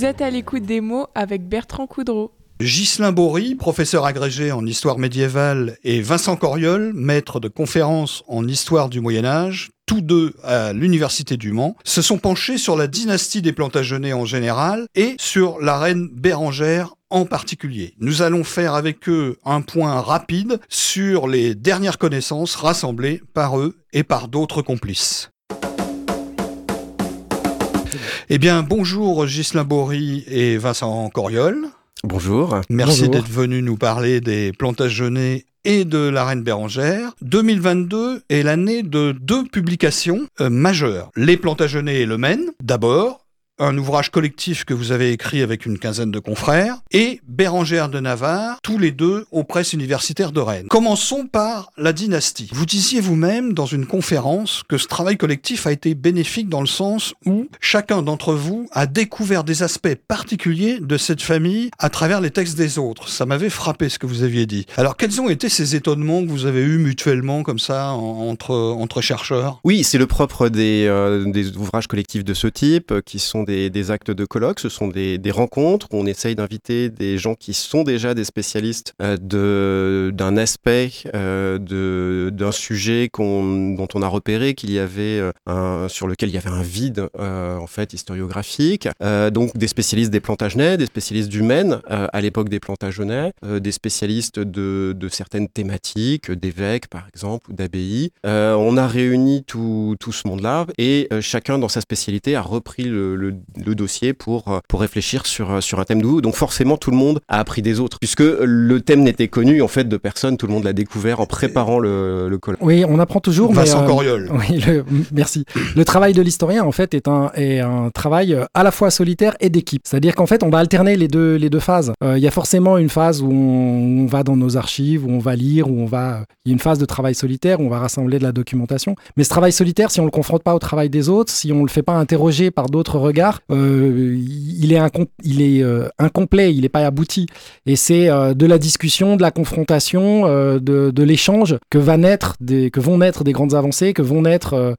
Vous êtes à l'écoute des mots avec Bertrand Coudreau. Ghislain Bory, professeur agrégé en histoire médiévale, et Vincent Coriol, maître de conférences en histoire du Moyen Âge, tous deux à l'Université du Mans, se sont penchés sur la dynastie des Plantagenets en général et sur la reine Bérangère en particulier. Nous allons faire avec eux un point rapide sur les dernières connaissances rassemblées par eux et par d'autres complices. Eh bien, bonjour Ghislain Bory et Vincent Coriol. Bonjour. Merci d'être venu nous parler des Plantagenets et de la Reine Bérangère. 2022 est l'année de deux publications euh, majeures. Les Plantagenets et le Maine, d'abord, un ouvrage collectif que vous avez écrit avec une quinzaine de confrères, et Bérangère de Navarre, tous les deux aux presses universitaires de Rennes. Commençons par la dynastie. Vous disiez vous-même dans une conférence que ce travail collectif a été bénéfique dans le sens où chacun d'entre vous a découvert des aspects particuliers de cette famille à travers les textes des autres. Ça m'avait frappé ce que vous aviez dit. Alors quels ont été ces étonnements que vous avez eus mutuellement comme ça entre, chercheurs? Oui, c'est le propre des, euh, des ouvrages collectifs de ce type qui sont actes de colloque, ce sont des, rencontres où on essaye d'inviter des gens qui sont déjà des spécialistes euh, d'un aspect, euh, d'un sujet dont on a repéré qu'il y avait euh, un, sur lequel il y avait un vide en fait historiographique. donc des spécialistes des plantagenets, des spécialistes du Maine à l'époque des plantagenets, des spécialistes de, certaines thématiques, d'évêques par exemple ou d'abbayes. on a réuni tout, tout ce monde-là et chacun dans sa spécialité a repris le, le, le dossier pour, euh, pour réfléchir sur, euh, sur un thème nouveau. Donc forcément, tout le monde a appris des autres, puisque le thème n'était connu en fait de personne, tout le monde l'a découvert en préparant le, le colloque. Oui, on apprend toujours. Vincent mais, euh, Oui, merci. Le travail de l'historien en fait est un, est un travail à la fois solitaire et d'équipe. C'est-à-dire qu'en fait, on va alterner les deux, les deux phases. Il y a forcément une phase où on, va dans nos archives, où on va lire, où on va. Il y a une phase de travail solitaire où on va rassembler de la documentation. Mais ce travail solitaire, si on le confronte pas au travail des autres, si on le fait pas interroger par d'autres regards, euh, il est, il est euh, incomplet, il n'est pas abouti. Et c'est euh, de la discussion, de la confrontation, de, l'échange que, vont naître des grandes avancées, que vont naître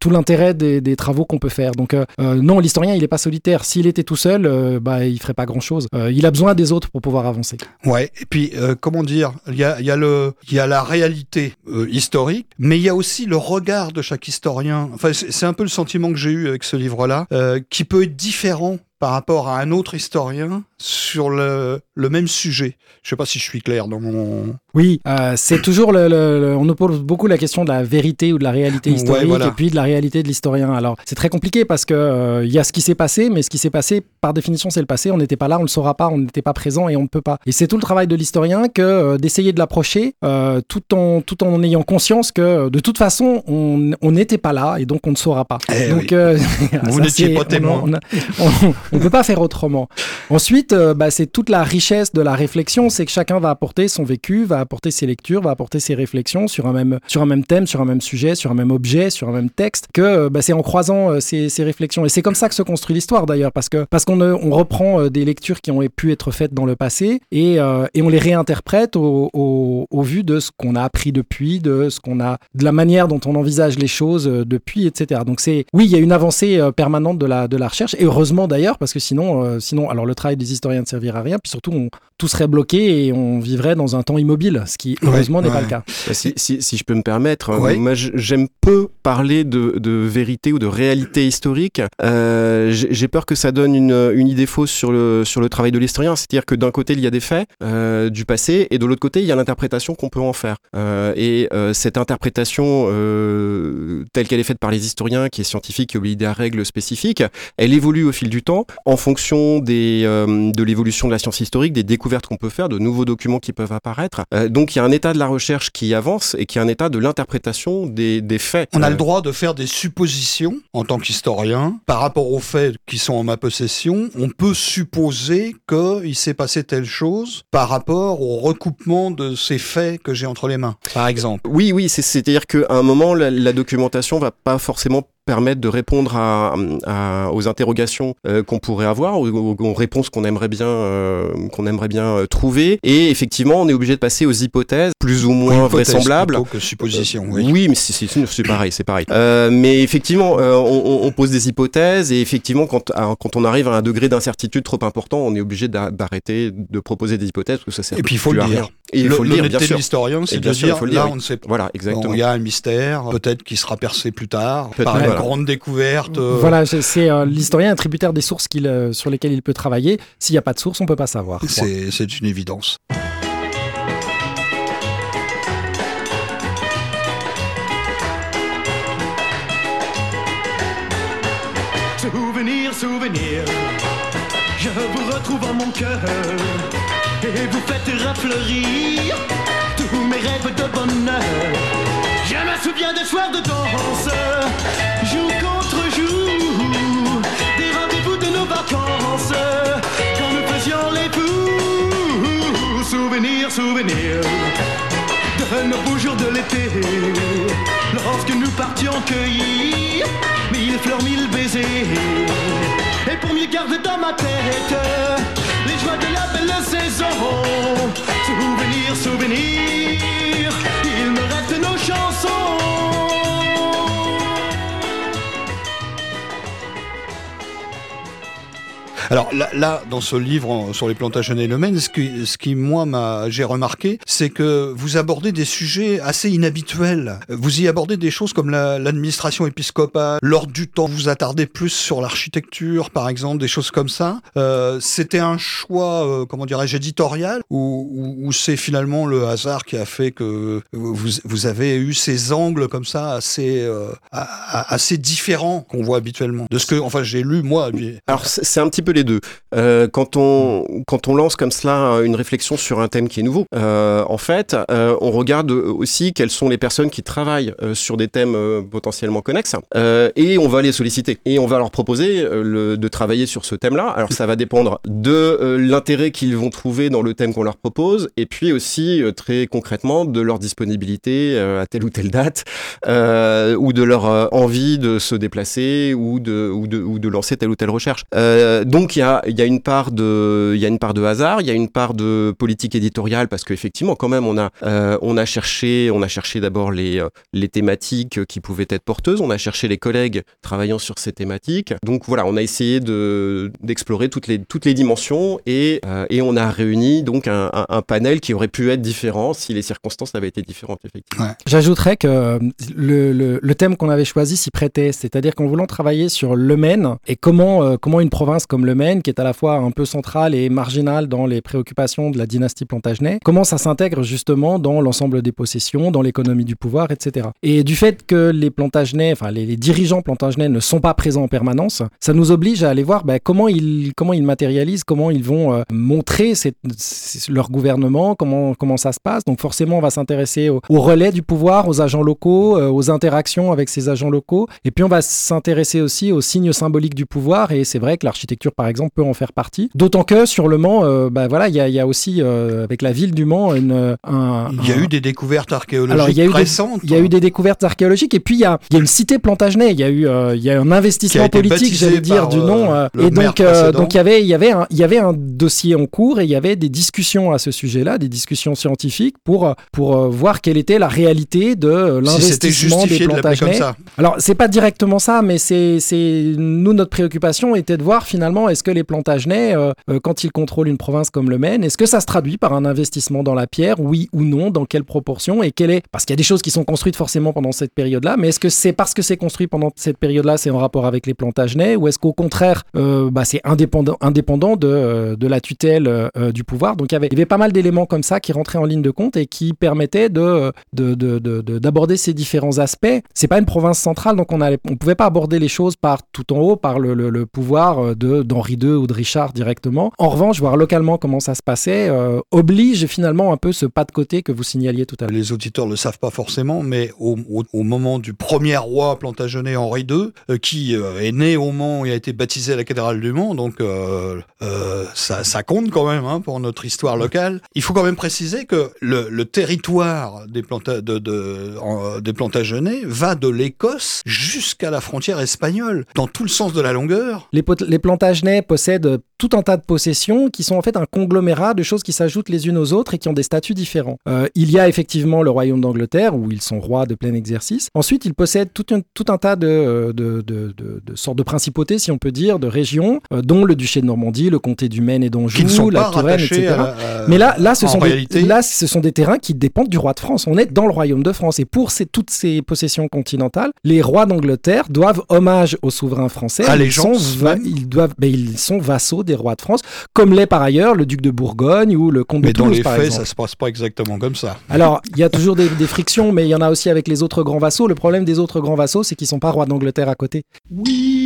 tout l'intérêt des, travaux qu'on peut faire. Donc non, l'historien, il n'est pas solitaire. S'il était tout seul, bah, il ferait pas grand-chose. il a besoin des autres pour pouvoir avancer. Ouais, et puis, comment dire, il y a la réalité historique, mais il y a aussi le regard de chaque historien. Enfin, c'est un peu le sentiment que j'ai eu avec ce livre-là, qui peut être différent par rapport à un autre historien sur le, le même sujet. Je ne sais pas si je suis clair dans mon... Oui, euh, c'est toujours le, On nous pose beaucoup la question de la vérité ou de la réalité historique et puis de la réalité de l'historien. Alors, c'est très compliqué parce que euh, y a ce qui s'est passé, mais ce qui s'est passé, par définition, c'est le passé. On n'était pas là, on ne le saura pas, on n'était pas présent et on ne peut pas. Et c'est tout le travail de l'historien que euh, d'essayer de l'approcher tout, en, tout en ayant conscience que de toute façon, on n'était pas là et donc on ne saura pas. Eh donc, Vous n'étiez pas témoin. On ne peut pas faire autrement. Ensuite, bah, c'est toute la richesse de la réflexion, c'est que chacun va apporter son vécu, va apporter ses lectures, va apporter ses réflexions sur un même, sur un même thème, sur un même sujet, sur un même objet, sur un même texte, que bah, c'est en croisant euh, ces, ces, réflexions. Et c'est comme ça que se construit l'histoire d'ailleurs, parce que parce qu'on on reprend euh, des lectures qui ont pu être faites dans le passé et, euh, et on les réinterprète au, au, au vu de ce qu'on a appris depuis, de ce qu'on a, de la manière dont on envisage les choses depuis, etc. Donc c'est, oui, il y a une avancée permanente de la, de la recherche et heureusement d'ailleurs, parce que sinon, sinon, alors le travail des historiens ne servira à rien, puis surtout on, tout serait bloqué et on vivrait dans un temps immobile, ce qui heureusement n'est pas le cas. Bah, si, si, si, je peux me permettre, hein, moi j'aime peu parler de, de, vérité ou de réalité historique. Euh, J'ai peur que ça donne une, une, idée fausse sur le, sur le travail de l'historien, c'est-à-dire que d'un côté il y a des faits euh, du passé et de l'autre côté il y a l'interprétation qu'on peut en faire. Euh, et euh, cette interprétation euh, telle qu'elle est faite par les historiens, qui est scientifique, qui obéit à des règles spécifiques, elle évolue au fil du temps en fonction des, euh, de l'évolution de la science historique, des découvertes qu'on peut faire, de nouveaux documents qui peuvent apparaître. Euh, donc il y a un état de la recherche qui avance et qui est un état de l'interprétation des, des, faits. On a le euh, droit de faire des suppositions en tant qu'historien par rapport aux faits qui sont en ma possession. On peut supposer qu'il s'est passé telle chose par rapport au recoupement de ces faits que j'ai entre les mains, par exemple. Oui, oui, c'est-à-dire qu'à un moment, la, la, documentation va pas forcément permettent de répondre à, à- aux interrogations euh, qu'on pourrait avoir, aux, aux- réponses qu'on aimerait bien, euh, qu'on aimerait bien euh, trouver. Et effectivement, on est obligé de passer aux hypothèses plus ou moins vraisemblables. plutôt que supposition, oui. Oui, mais c'est- pareil, c'est pareil. Mais effectivement, on, pose des hypothèses et effectivement, quand, à- quand on arrive à un degré d'incertitude trop important, on est obligé d'a- d'arrêter de proposer des hypothèses parce que ça sert Et puis, il faut le dire. rien. Et il faut le dire, bien sûr. l'historien, c'est de bien sûr, il dire, là, on ne sait pas. Voilà, Bon, exactement. Il y a un mystère, peut-être qui sera percé plus tard, Peut-être, par une voilà. grande découverte. euh, Voilà, c'est- euh, l'historien est tributaire des sources qu'il, euh, sur lesquelles il peut travailler. S'il n'y a pas de source, on peut pas savoir. C'est une évidence. Souvenir, souvenir, je vous retrouve en mon cœur et vous faites rafleurir tous mes rêves de bonheur. Je me souviens des soirs de danse, jour contre jour, des rendez-vous de nos vacances, quand nous faisions les fous. Souvenir, souvenir de nos beaux jours de l'été, lorsque nous partions cueillir mille fleurs, mille baisers. Et pour mieux garder dans ma tête Alors là, dans ce livre sur les plantations et le Maine, ce qui, ce qui moi j'ai remarqué, c'est que vous abordez des sujets assez inhabituels. Vous y abordez des choses comme la- l'administration épiscopale, l'ordre du temps. Vous attardez plus sur l'architecture, par exemple, des choses comme ça. Euh, c'était un choix, euh, comment dirais-je, éditorial, ou, c'est finalement le hasard qui a fait que vous, avez eu ces angles comme ça assez, euh, assez différents qu'on voit habituellement? De ce que, enfin, j'ai lu moi. Alors c'est un petit peu les deux. Euh, quand on lance comme cela une réflexion sur un thème qui est nouveau, euh, en fait, euh, on regarde aussi quelles sont les personnes qui travaillent sur des thèmes potentiellement connexes et on va les solliciter et on va leur proposer de travailler sur ce thème-là. Alors ça va dépendre de l'intérêt qu'ils vont trouver dans le thème qu'on leur propose et puis aussi très concrètement de leur disponibilité à telle ou telle date ou de leur envie de se déplacer ou de, ou de, lancer telle ou telle recherche. Euh, il y a, une part de, hasard, il y a une part de politique éditoriale parce qu'effectivement quand même on a, euh, cherché, cherché d'abord les, euh, les thématiques qui pouvaient être porteuses, on a cherché les collègues travaillant sur ces thématiques. Donc voilà, on a essayé de, d'explorer toutes les, dimensions et, euh, et on a réuni donc un, panel qui aurait pu être différent si les circonstances avaient été différentes effectivement. J'ajouterais que le, thème qu'on avait choisi s'y prêtait, c'est-à-dire qu'en voulant travailler sur le Maine et comment, comment une province comme le Maine, qui est à la fois un peu centrale et marginale dans les préoccupations de la dynastie Plantagenet, comment ça s'intègre justement dans l'ensemble des possessions, dans l'économie du pouvoir, etc. Et du fait que les Plantagenets, enfin les, dirigeants Plantagenets ne sont pas présents en permanence, ça nous oblige à aller voir ben, comment, ils, comment ils matérialisent, comment ils vont euh, montrer leur gouvernement, comment, comment ça se passe. Donc forcément, on va s'intéresser au, au relais du pouvoir, aux agents locaux, euh, aux interactions avec ces agents locaux. Et puis on va s'intéresser aussi aux signes symboliques du pouvoir. Et c'est vrai que l'architecture, par exemple, peut en faire partie. D'autant que sur le Mans, euh, bah, voilà, il y a, il y a aussi euh, avec la ville du Mans une, un, Il y a un- eu des découvertes archéologiques alors, il y a eu récentes. il y a eu des découvertes archéologiques et puis il y a, y a une cité Plantagenet, il y a eu euh, il y a un investissement politique, j'allais dire, du euh, nom. euh, et donc, euh, donc il y avait, il y avait il y avait un dossier en cours et il y avait des discussions à ce sujet-là, des discussions scientifiques pour euh, pour euh, voir quelle était la réalité de euh, si l'investissement des de Plantagenets. ça. Alors, c'est pas directement ça, mais c'est, c'est nous notre préoccupation était de voir finalement est-ce que les Plantagenets, euh, euh, quand ils contrôlent une province comme le Maine, est-ce que ça se traduit par un investissement dans la pierre, oui ou non, dans quelle proportion et quelle est parce qu'il y a des choses qui sont construites forcément pendant cette période-là, mais est-ce que c'est parce que c'est construit pendant cette période-là, c'est en rapport avec les Plantagenets, ou est-ce qu'au contraire, euh, bah, c'est indépendant, de, la tutelle du pouvoir? Donc il y avait, pas mal d'éléments comme ça qui rentraient en ligne de compte et qui permettaient de, de, de- de- de- d'aborder ces différents aspects. C'est pas une province centrale, donc on ne pouvait pas aborder les choses par tout en haut, par le, pouvoir de, Henri II ou de Richard directement. En revanche, voir localement comment ça se passait euh, oblige finalement un peu ce pas de côté que vous signaliez tout à l'heure. Les auditeurs ne le savent pas forcément, mais au, au- au moment du premier roi Plantagenet Henri II, euh, qui euh, est né au Mans et a été baptisé à la cathédrale du Mans, donc ça, ça compte quand même hein, pour notre histoire locale. Il faut quand même préciser que le, le territoire des, planta de, de- en- des Plantagenets va de l'Écosse jusqu'à la frontière espagnole, dans tout le sens de la longueur. Les Plantagenets possèdent tout un tas de possessions qui sont en fait un conglomérat de choses qui s'ajoutent les unes aux autres et qui ont des statuts différents. Euh, il y a effectivement le royaume d'Angleterre où ils sont rois de plein exercice. Ensuite, ils possèdent tout un, tout un tas de, de, de, de- sortes de principautés, si on peut dire, de régions, euh, dont le duché de Normandie, le comté du Maine et d'Anjou, sont la Touraine, etc. à, la- à- Mais là, là, ce sont réalité- des, là, ce sont des terrains qui dépendent du roi de France. On est dans le royaume de France. Et pour ces, toutes ces possessions continentales, les rois d'Angleterre doivent hommage aux souverains français. Ils sont, Allégeance ils, doivent, ben, ils sont vassaux des rois de France, comme l'est par ailleurs le duc de Bourgogne ou le comte mais de dans Toulouse, les par faits, exemple. ça se passe pas exactement comme ça. Alors, il y a toujours des, des frictions, mais il y en a aussi avec les autres grands vassaux. Le problème des autres grands vassaux, c'est qu'ils sont pas rois d'Angleterre à côté. We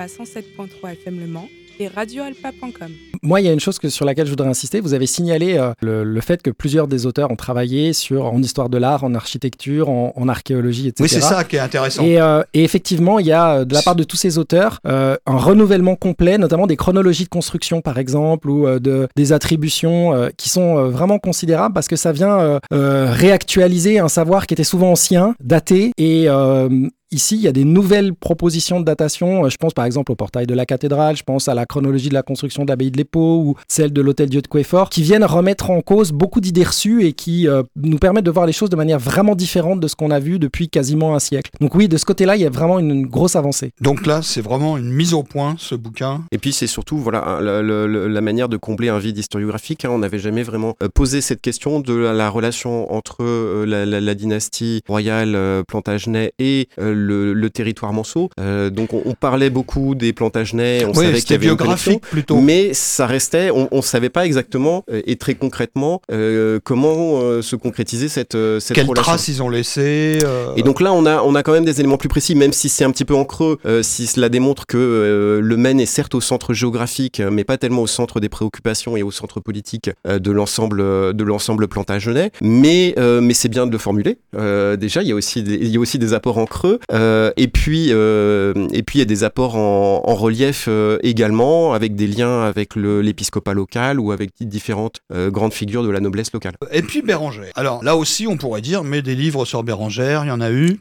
Alpa 107.3 FM Le Mans et radioalpa.com. Moi, il y a une chose que, sur laquelle je voudrais insister. Vous avez signalé euh, le, le fait que plusieurs des auteurs ont travaillé sur, en histoire de l'art, en architecture, en, en archéologie, etc. Oui, c'est ça qui est intéressant. Et, euh, et effectivement, il y a euh, de la part de tous ces auteurs euh, un renouvellement complet, notamment des chronologies de construction, par exemple, ou euh, de, des attributions euh, qui sont euh, vraiment considérables parce que ça vient euh, euh, réactualiser un savoir qui était souvent ancien, daté, et euh, Ici, il y a des nouvelles propositions de datation. Euh, Je pense par exemple au portail de la cathédrale, je pense à la chronologie de la construction de l'abbaye de l'Épau ou celle de l'hôtel Dieu de Quéfort, qui viennent remettre en cause beaucoup d'idées reçues et qui euh, nous permettent de voir les choses de manière vraiment différente de ce qu'on a vu depuis quasiment un siècle. Donc oui, de ce côté-là, il y a vraiment une, une grosse avancée. Donc là, c'est vraiment une mise au point, ce bouquin. Et puis c'est surtout voilà la manière de combler un vide historiographique. hein. On n'avait jamais vraiment euh, posé cette question de la, la relation entre euh, la, la- la dynastie royale euh, Plantagenet et euh, le, le territoire Manceau. Euh, donc on, on parlait beaucoup des Plantagenets, on Oui, savait qu'il y avait une biographique plutôt. Mais ça restait, on ne savait pas exactement euh, et très concrètement euh, comment euh, se concrétiser cette, cette Quelles relation. traces ils ont laissées euh, Et donc là, on a, on a quand même des éléments plus précis, même si c'est un petit peu en creux, euh, si cela démontre que euh, le Maine est certes au centre géographique, mais pas tellement au centre des préoccupations et au centre politique euh, de l'ensemble de l'ensemble plantagenet. Mais, euh, mais c'est bien de le formuler. Euh, déjà, il y a aussi des, il y a aussi des apports en creux. Euh, et puis, euh, et puis il y a des apports en, en relief euh, également, avec des liens avec l'épiscopat local ou avec différentes grandes figures de la noblesse locale. Et puis Bérangère. Alors là aussi, on pourrait dire, mais des livres sur Bérangère, il y en a eu.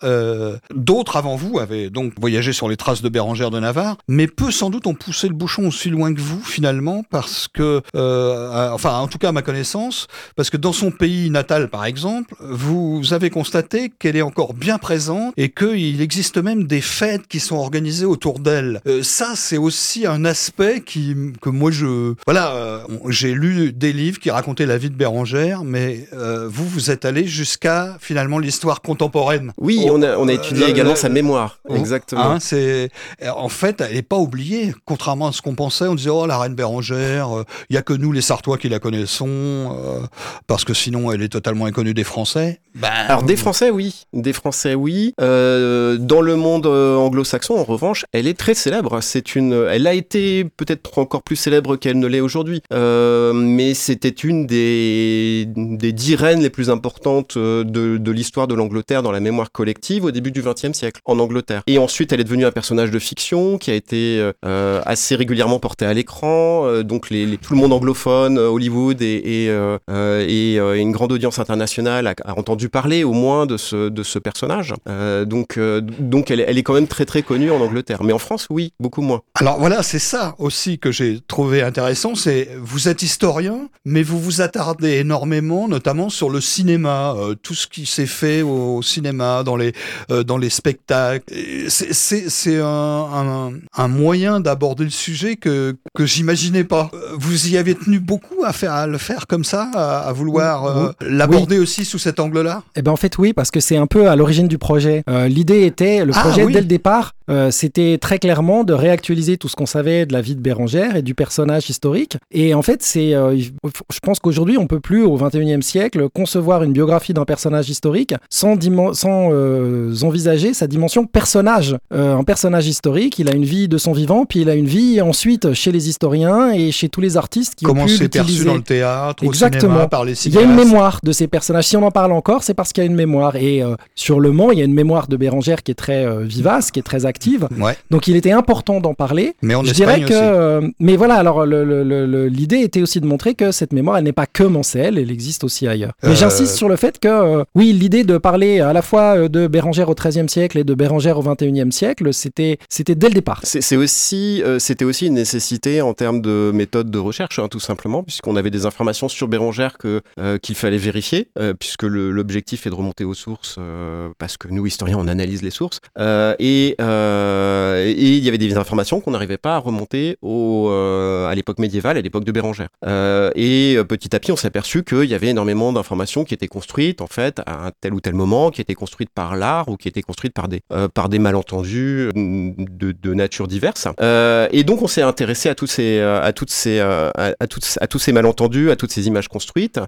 D'autres avant vous avaient donc voyagé sur les traces de Bérangère de Navarre, mais peu sans doute ont poussé le bouchon aussi loin que vous finalement, parce que, enfin en tout cas à ma connaissance, parce que dans son pays natal par exemple, vous avez constaté qu'elle est encore bien présente et qu'il existe même des fêtes qui sont organisées autour d'elle. Euh, ça, c'est aussi un aspect qui, que moi je, voilà, euh, j'ai lu des livres qui racontaient la vie de Bérangère, mais euh, vous, vous êtes allé jusqu'à finalement l'histoire contemporaine. Oui, Oh, on a, on a étudié le- également le- sa mémoire. Oh, Exactement. Hein, c'est en fait, elle n'est pas oubliée. Contrairement à ce qu'on pensait, on disait oh la reine Bérangère, il y a que nous les Sartois qui la connaissons, parce que sinon elle est totalement inconnue des Français. Ben, Alors des Français, oui, des Français, oui. Euh, dans le monde euh, anglo-saxon, en revanche, elle est très célèbre. C'est une, elle a été peut-être encore plus célèbre qu'elle ne l'est aujourd'hui, euh, mais c'était une des, des dix reines les plus importantes euh, de, l'histoire de l'Angleterre dans la mémoire collective au début du XXe siècle en Angleterre. Et ensuite, elle est devenue un personnage de fiction qui a été euh, assez régulièrement porté à l'écran. Euh, donc, tout le monde anglophone, euh, Hollywood et, et, euh, euh, euh, une grande audience internationale a, entendu parler au moins de ce, de ce personnage. Euh, donc, euh, donc elle, est- elle est quand même très très connue en Angleterre. Mais en France, oui, beaucoup moins. Alors voilà, c'est ça aussi que j'ai trouvé intéressant, c'est vous êtes historien, mais vous vous attardez énormément, notamment sur le cinéma, euh, tout ce qui s'est fait au, au cinéma, dans les euh, dans les spectacles. C'est un, un un moyen d'aborder le sujet que que j'imaginais pas. Vous y avez tenu beaucoup à faire à le faire comme ça, à, à vouloir euh, l'aborder aussi sous cet angle-là? Eh ben en fait oui parce que c'est un peu à l'origine du projet. Euh, Était le Ah, projet oui. dès le départ euh, c'était très clairement de réactualiser tout ce qu'on savait de la vie de Bérangère et du personnage historique. Et en fait c'est euh, je pense qu'aujourd'hui on peut plus au 21e siècle concevoir une biographie d'un personnage historique sans sans euh, envisager sa dimension personnage. Un personnage historique il a une vie de son vivant puis il a une vie ensuite chez les historiens et chez tous les artistes qui Comment ont pu c'est perçu dans le théâtre, au Exactement. cinéma, par les Il y a une mémoire de ces personnages. Si on en parle encore, c'est parce qu'il y a une mémoire. Et sur Le Mans, il y a une mémoire de Qui est très euh, vivace, qui est très active. Ouais. Donc il était important d'en parler. Mais en Je Espagne dirais que, aussi. euh, mais voilà. Alors l'idée était aussi de montrer que cette mémoire, elle n'est pas que Mancel, elle existe aussi ailleurs. Mais Euh, j'insiste sur le fait que, euh, oui, l'idée de parler à la fois de Bérangère au XIIIe siècle et de Bérangère au XXIe siècle, c'était, c'était dès le départ. C'est aussi, euh, c'était aussi une nécessité en termes de méthode de recherche, hein, tout simplement, puisqu'on avait des informations sur Bérangère que euh, qu'il fallait vérifier, euh, puisque l'objectif est de remonter aux sources, euh, parce que nous historiens on analyse les sources, Euh, et euh, et il y avait des informations qu'on n'arrivait pas à remonter au, euh, à l'époque médiévale, à l'époque de Bérangère. Et petit à petit, on s'est aperçu qu'il y avait énormément d'informations qui étaient construites en fait à un tel ou tel moment, qui étaient construites par l'art ou qui étaient construites par des par des malentendus de, nature diverse. Et donc, on s'est intéressé à tous ces à toutes ces à, à toutes à tous ces malentendus, à toutes ces images construites,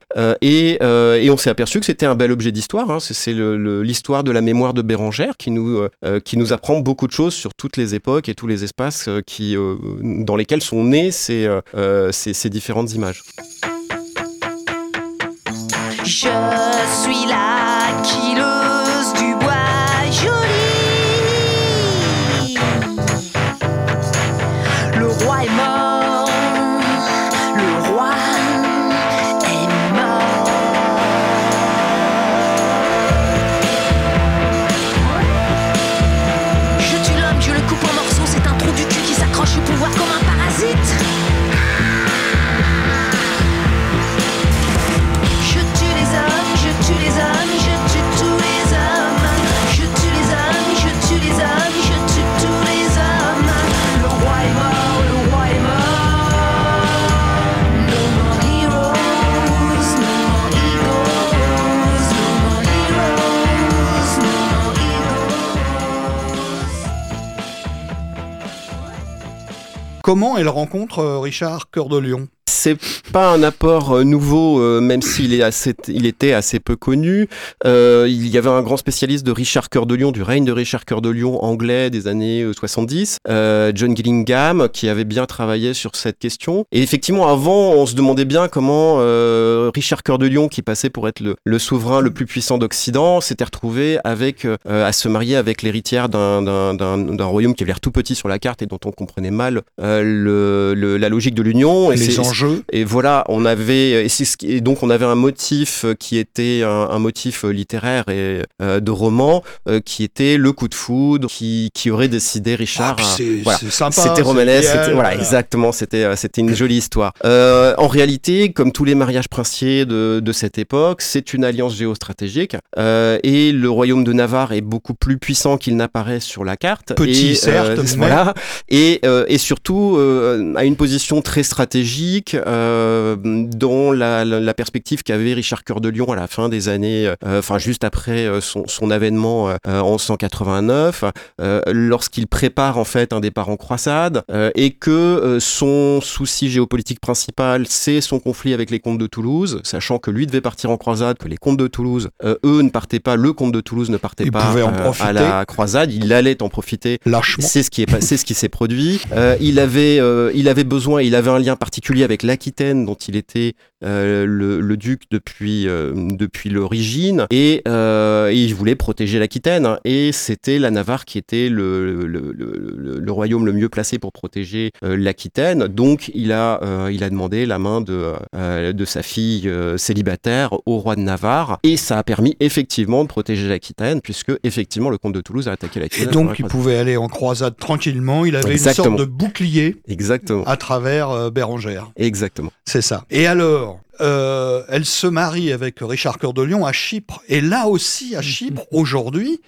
et et on s'est aperçu que c'était un bel objet d'histoire. Hein. C'est- l'histoire de la mémoire de Bérangère qui nous euh, euh, qui nous apprend beaucoup de choses sur toutes les époques et tous les espaces euh, qui dans lesquels sont nées ces ces, ces différentes images. Je suis la Comment elle rencontre euh, Richard Cœur de Lion? Pas un apport euh, nouveau, euh, même s'il est assez, il était assez peu connu. Euh, il y avait un grand spécialiste de Richard Cœur de Lion, du règne de Richard Cœur de Lion anglais des années euh, 70, euh, John Gillingham, qui avait bien travaillé sur cette question. Et effectivement, avant, on se demandait bien comment Richard Cœur de Lion, qui passait pour être le, le souverain le plus puissant d'Occident, s'était retrouvé avec euh, à se marier avec l'héritière d'un- royaume qui avait l'air tout petit sur la carte et dont on comprenait mal euh, le, le- la logique de l'union. Et Les enjeux et voilà, on avait et, c'est ce qui- et donc on avait un motif euh, qui était un, un motif euh, littéraire et euh, de roman euh, qui était le coup de foudre qui, qui aurait décidé Richard. Ah, c'est voilà. sympa. C'était c'est romanesque, voilà, exactement, c'était c'était une jolie histoire. Euh, en réalité, comme tous les mariages princiers de, de cette époque, c'est une alliance géostratégique et le royaume de Navarre est beaucoup plus puissant qu'il n'apparaît sur la carte. Petit, et, certes, mais- voilà, et, et surtout à une position très stratégique euh, dans la, la- la perspective qu'avait Richard Cœur de Lion à la fin des années, euh, enfin juste après euh, son, son avènement euh, en 189, euh, lorsqu'il prépare en fait un départ en croisade euh, et que euh, son souci géopolitique principal c'est son conflit avec les comtes de Toulouse, sachant que lui devait partir en croisade, que les comtes de Toulouse, euh, eux ne partaient pas, le comte de Toulouse ne partait Il pas euh, à la croisade, il allait en profiter Lâchement. c'est ce qui est pas- c'est ce qui s'est produit. Euh, il avait euh, il avait besoin, il avait un lien particulier avec l'Aquitaine dont il était euh, le, le duc depuis euh, depuis l'origine et, euh, et il voulait protéger l'Aquitaine hein. et c'était la Navarre qui était le le, le, royaume le mieux placé pour protéger l'Aquitaine. Donc il a il a demandé la main de de sa fille célibataire au roi de Navarre et ça a permis effectivement de protéger l'Aquitaine puisque effectivement le comte de Toulouse a attaqué Et l'Aquitaine. donc, pendant la il pouvait aller en croisade tranquillement. Il avait Exactement. une sorte de bouclier Exactement. à travers Bérengère. Exactement. C'est ça. Et alors, euh, elle se marie avec Richard Cœur de Lion à Chypre. Et là aussi, à Chypre, aujourd'hui,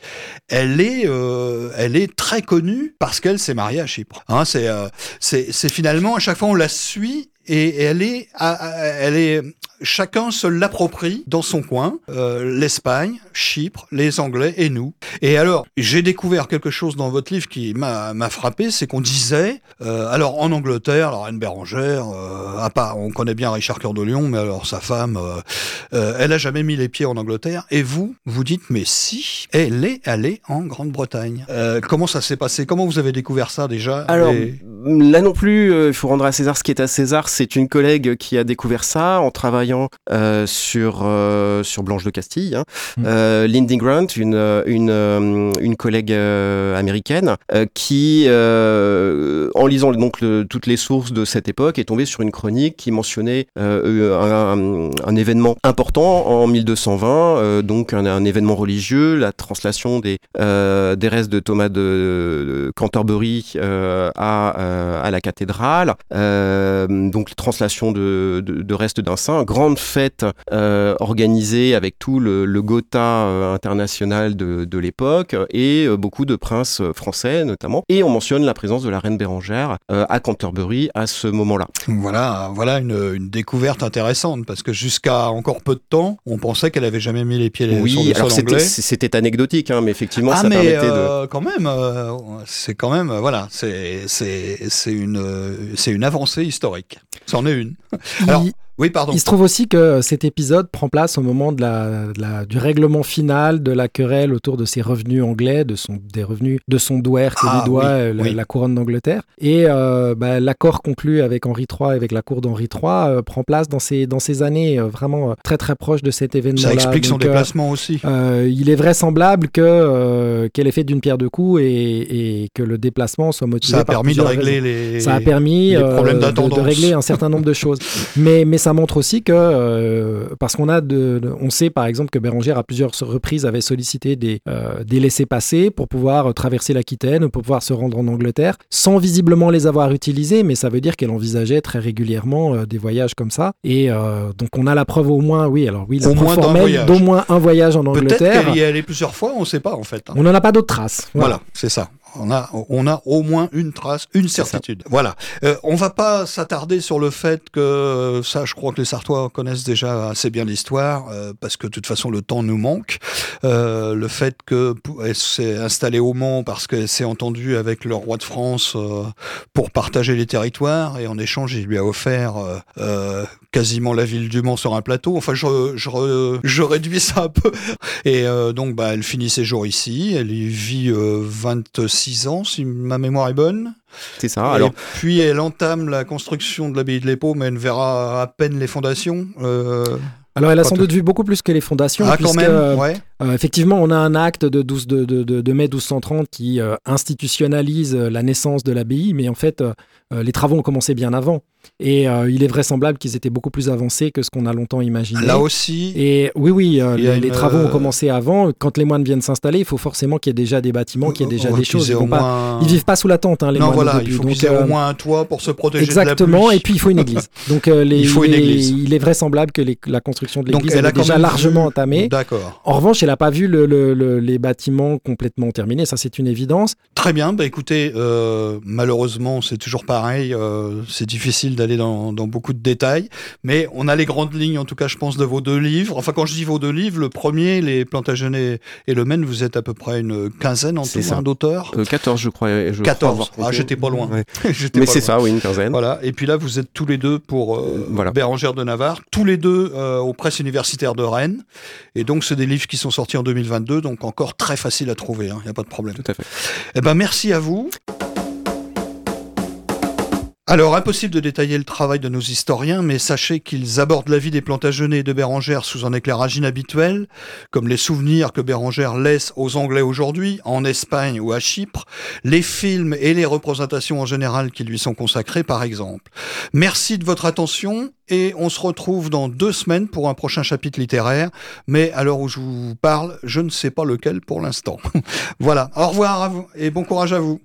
elle est, euh, elle est très connue parce qu'elle s'est mariée à Chypre. Hein, c'est, euh, c'est, c'est finalement à chaque fois on la suit et, elle est, elle est, chacun se l'approprie dans son coin. Euh, L'Espagne, Chypre, les Anglais et nous. Et alors, j'ai découvert quelque chose dans votre livre qui m'a frappé, c'est qu'on disait, euh, alors en Angleterre, la reine Bérengère, euh, à part, on connaît bien Richard Cœur de Lion, mais alors sa femme, euh, euh, elle a jamais mis les pieds en Angleterre. Et vous, vous dites, mais si, elle est allée en Grande-Bretagne. Euh, comment ça s'est passé? Comment vous avez découvert ça déjà? Alors, là non plus, euh, il faut rendre à César ce qui est à César. C'est une collègue qui a découvert ça en travaillant euh, sur, euh, sur Blanche de Castille. Hein. Mm. Lindy Grant, une, une, une collègue américaine, qui, en lisant donc le- toutes les sources de cette époque, est tombée sur une chronique qui mentionnait un, un événement important en 1220, euh, donc un, un événement religieux, la translation des, des restes de Thomas de, de Canterbury à, à la cathédrale, euh, donc translation de, de, de restes d'un saint, grande fête euh, organisée avec tout le, le Gotha euh, international de, de l'époque et euh, beaucoup de princes euh, français notamment. Et on mentionne la présence de la reine Bérengère euh, à Canterbury à ce moment-là. Voilà, voilà une, une découverte intéressante parce que jusqu'à encore peu de temps, on pensait qu'elle avait jamais mis les pieds sur Oui, le alors sol c'était anglais. c'était anecdotique, hein, mais effectivement ah ça mais permettait de... euh, quand même, euh, c'est quand même, euh, voilà, c'est c'est une euh, une avancée historique. C'en est une. Alors, oui, pardon. Il se trouve aussi que cet épisode prend place au moment de la, de la- du règlement final de la querelle autour de ses revenus anglais, de son, des revenus de son douaire que Ah, lui doit oui, euh, la, oui. la couronne d'Angleterre. Et euh, bah, l'accord conclu avec Henri III et avec la cour d'Henri III euh, prend place dans ces, dans ces années euh, vraiment très très proches de cet événement-là. Ça explique son Donc, déplacement aussi. il est vraisemblable que qu'elle ait fait d'une pierre deux coups et, et que le déplacement soit motivé Ça a par permis de régler raisons. les. Ça a permis les problèmes de, régler un certain nombre de choses. Mais, mais ça montre aussi que, euh, parce qu'on a de, de- on sait par exemple que Bérangère à plusieurs reprises avait sollicité des, euh, des laissés-passer pour pouvoir euh, traverser l'Aquitaine, pour pouvoir se rendre en Angleterre, sans visiblement les avoir utilisés, mais ça veut dire qu'elle envisageait très régulièrement euh, des voyages comme ça. Et donc on a la preuve au moins, oui, alors oui, la Au moins formelle d'au moins un voyage en Peut-être Angleterre. qu'elle y est allée plusieurs fois, on ne sait pas en fait. hein. On n'en a pas d'autres traces. Voilà, c'est ça. On a, on a au moins une trace, une certitude. Voilà. Euh, on va pas s'attarder sur le fait que ça, je crois que les Sartois connaissent déjà assez bien l'histoire, euh, parce que de toute façon le temps nous manque. Euh, le fait que pou- elle s'est installée au Mans parce qu'elle s'est entendue avec le roi de France euh, pour partager les territoires, et en échange il lui a offert euh, euh, quasiment la ville du Mans sur un plateau. Enfin, je, je, re- je réduis ça un peu. Et euh, donc, bah, elle finit ses jours ici. Elle y vit euh, 26 ans, si ma mémoire est bonne. C'est ça. Alors, Et puis, elle entame la construction de l'abbaye de l'Épau, mais elle ne verra à peine les fondations. Euh, Alors elle a sans doute vu beaucoup plus que les fondations. ah, quand puisque, même euh, Ouais. Euh, effectivement, on a un acte de, 12 de, de- de- de mai 1230 qui euh, institutionnalise euh, la naissance de l'abbaye, mais en fait, euh, euh, les travaux ont commencé bien avant. Et euh, il est vraisemblable qu'ils étaient beaucoup plus avancés que ce qu'on a longtemps imaginé. Là aussi, Et oui, oui, euh, les, travaux euh, ont commencé avant. Quand les moines viennent s'installer, il faut forcément qu'il y ait déjà des bâtiments, qu'il y ait déjà des choses. Ils, moins- ils vivent pas sous la tente, hein, les non, moines. voilà, début. il faut qu'ils aient euh, au moins un toit pour se protéger de Exactement, la pluie. et puis il faut une église. Donc euh, les- Il faut une est- église. il est vraisemblable que la construction de l'église quand déjà largement vu- entamé. D'accord. En revanche, elle n'a pas vu le- le- le- les bâtiments complètement terminés, ça c'est une évidence. Très bien, bah écoutez, euh, malheureusement c'est toujours pareil, euh, c'est difficile difficile d'aller dans, dans beaucoup de détails, mais on a les grandes lignes, en tout cas, je pense, de vos deux livres. Enfin, quand je dis vos deux livres, le premier, Les Plantagenets et Le Maine, vous êtes à peu près une quinzaine en tout hein, d'auteurs. Euh, 14, je crois. je crois 14. avoir compté. Ah, j'étais pas loin. Ouais. Mais c'est ça, oui, une quinzaine. Voilà. Et puis là, vous êtes tous les deux pour euh, Voilà. Bérangère de Navarre, tous les deux euh, aux presses universitaires de Rennes. Et donc, c'est des livres qui sont sortis en 2022, donc encore très facile à trouver. Il n'y a pas de problème. Tout à fait. Eh ben, merci à vous. Alors, impossible de détailler le travail de nos historiens, mais sachez qu'ils abordent la vie des Plantagenets et de Bérangère sous un éclairage inhabituel, comme les souvenirs que Bérangère laisse aux Anglais aujourd'hui, en Espagne ou à Chypre, les films et les représentations en général qui lui sont consacrés, par exemple. Merci de votre attention et on se retrouve dans deux semaines pour un prochain chapitre littéraire, mais à l'heure où je vous parle, je ne sais pas lequel pour l'instant. voilà, au revoir à vous et bon courage à vous.